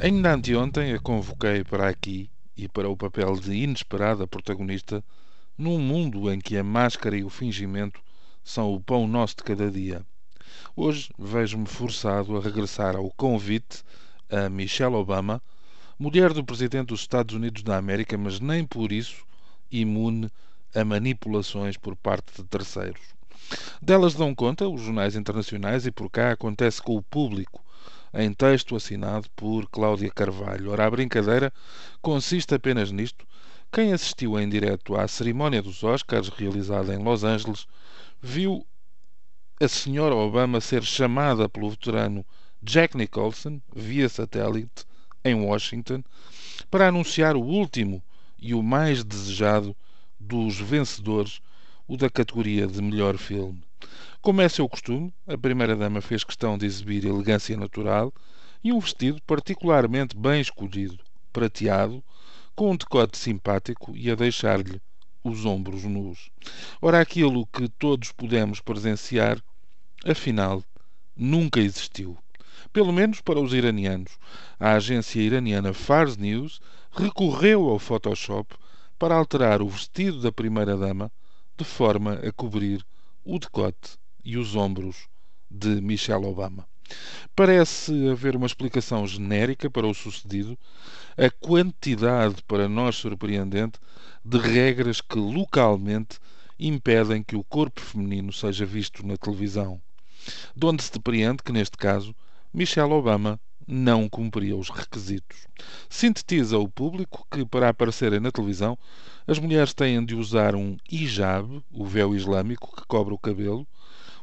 Ainda anteontem a convoquei para aqui e para o papel de inesperada protagonista num mundo em que a máscara e o fingimento são o pão nosso de cada dia. Hoje vejo-me forçado a regressar ao convite a Michelle Obama, mulher do presidente dos Estados Unidos da América, mas nem por isso imune a manipulações por parte de terceiros. Delas dão conta os jornais internacionais e por cá acontece com o público em texto assinado por Cláudia Carvalho. Ora, a brincadeira consiste apenas nisto. Quem assistiu em direto à cerimónia dos Oscars, realizada em Los Angeles, viu a senhora Obama ser chamada pelo veterano Jack Nicholson, via satélite, em Washington, para anunciar o último e o mais desejado dos vencedores, o da categoria de melhor filme. Como é seu costume, a primeira-dama fez questão de exibir elegância natural e um vestido particularmente bem escolhido, prateado, com um decote simpático e a deixar-lhe os ombros nus. Ora, aquilo que todos pudemos presenciar, afinal, nunca existiu. Pelo menos para os iranianos. A agência iraniana Fars News recorreu ao Photoshop para alterar o vestido da primeira-dama de forma a cobrir o decote e os ombros de Michelle Obama. Parece haver uma explicação genérica para o sucedido, a quantidade, para nós surpreendente, de regras que localmente impedem que o corpo feminino seja visto na televisão. De onde se depreende que, neste caso, Michelle Obama não cumpria os requisitos. Sintetiza o público que, para aparecerem na televisão, as mulheres têm de usar um hijab, o véu islâmico que cobre o cabelo,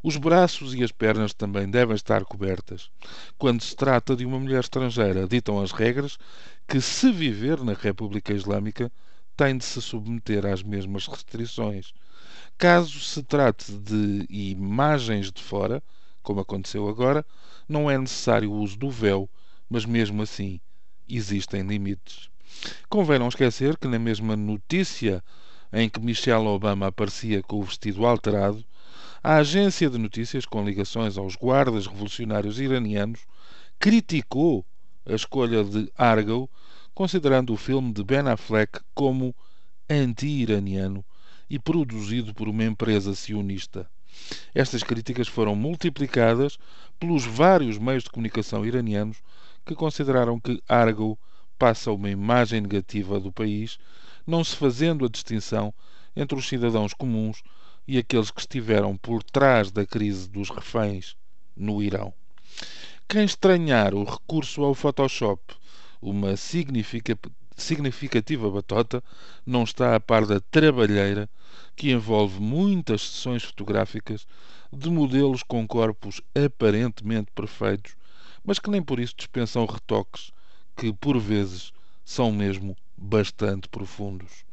os braços e as pernas também devem estar cobertas. Quando se trata de uma mulher estrangeira, ditam as regras que, se viver na República Islâmica, tem de se submeter às mesmas restrições. Caso se trate de imagens de fora, como aconteceu agora, não é necessário o uso do véu, mas mesmo assim existem limites. Convém não esquecer que, na mesma notícia em que Michelle Obama aparecia com o vestido alterado, a agência de notícias, com ligações aos guardas revolucionários iranianos, criticou a escolha de Argo, considerando o filme de Ben Affleck como anti-iraniano e produzido por uma empresa sionista. Estas críticas foram multiplicadas pelos vários meios de comunicação iranianos que consideraram que Argo passa uma imagem negativa do país, não se fazendo a distinção entre os cidadãos comuns e aqueles que estiveram por trás da crise dos reféns no Irão. Quem estranhar o recurso ao Photoshop, uma significativa batota, não está a par da trabalheira que envolve muitas sessões fotográficas de modelos com corpos aparentemente perfeitos, mas que nem por isso dispensam retoques que, por vezes, são mesmo bastante profundos.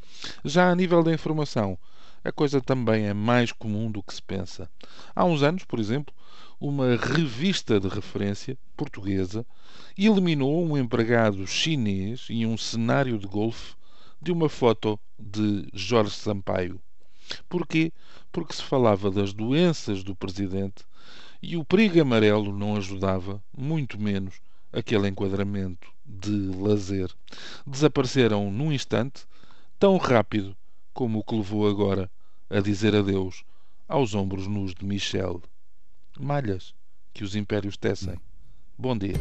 Já a nível da informação, a coisa também é mais comum do que se pensa. Há uns anos, por exemplo, uma revista de referência portuguesa eliminou um empregado chinês em um cenário de golfe de uma foto de Jorge Sampaio. Porquê? Porque se falava das doenças do presidente e o perigo amarelo não ajudava, muito menos, aquele enquadramento de lazer. Desapareceram num instante, tão rápido como o que levou agora a dizer adeus aos ombros nus de Michel. Malhas que os impérios tecem. Bom dia.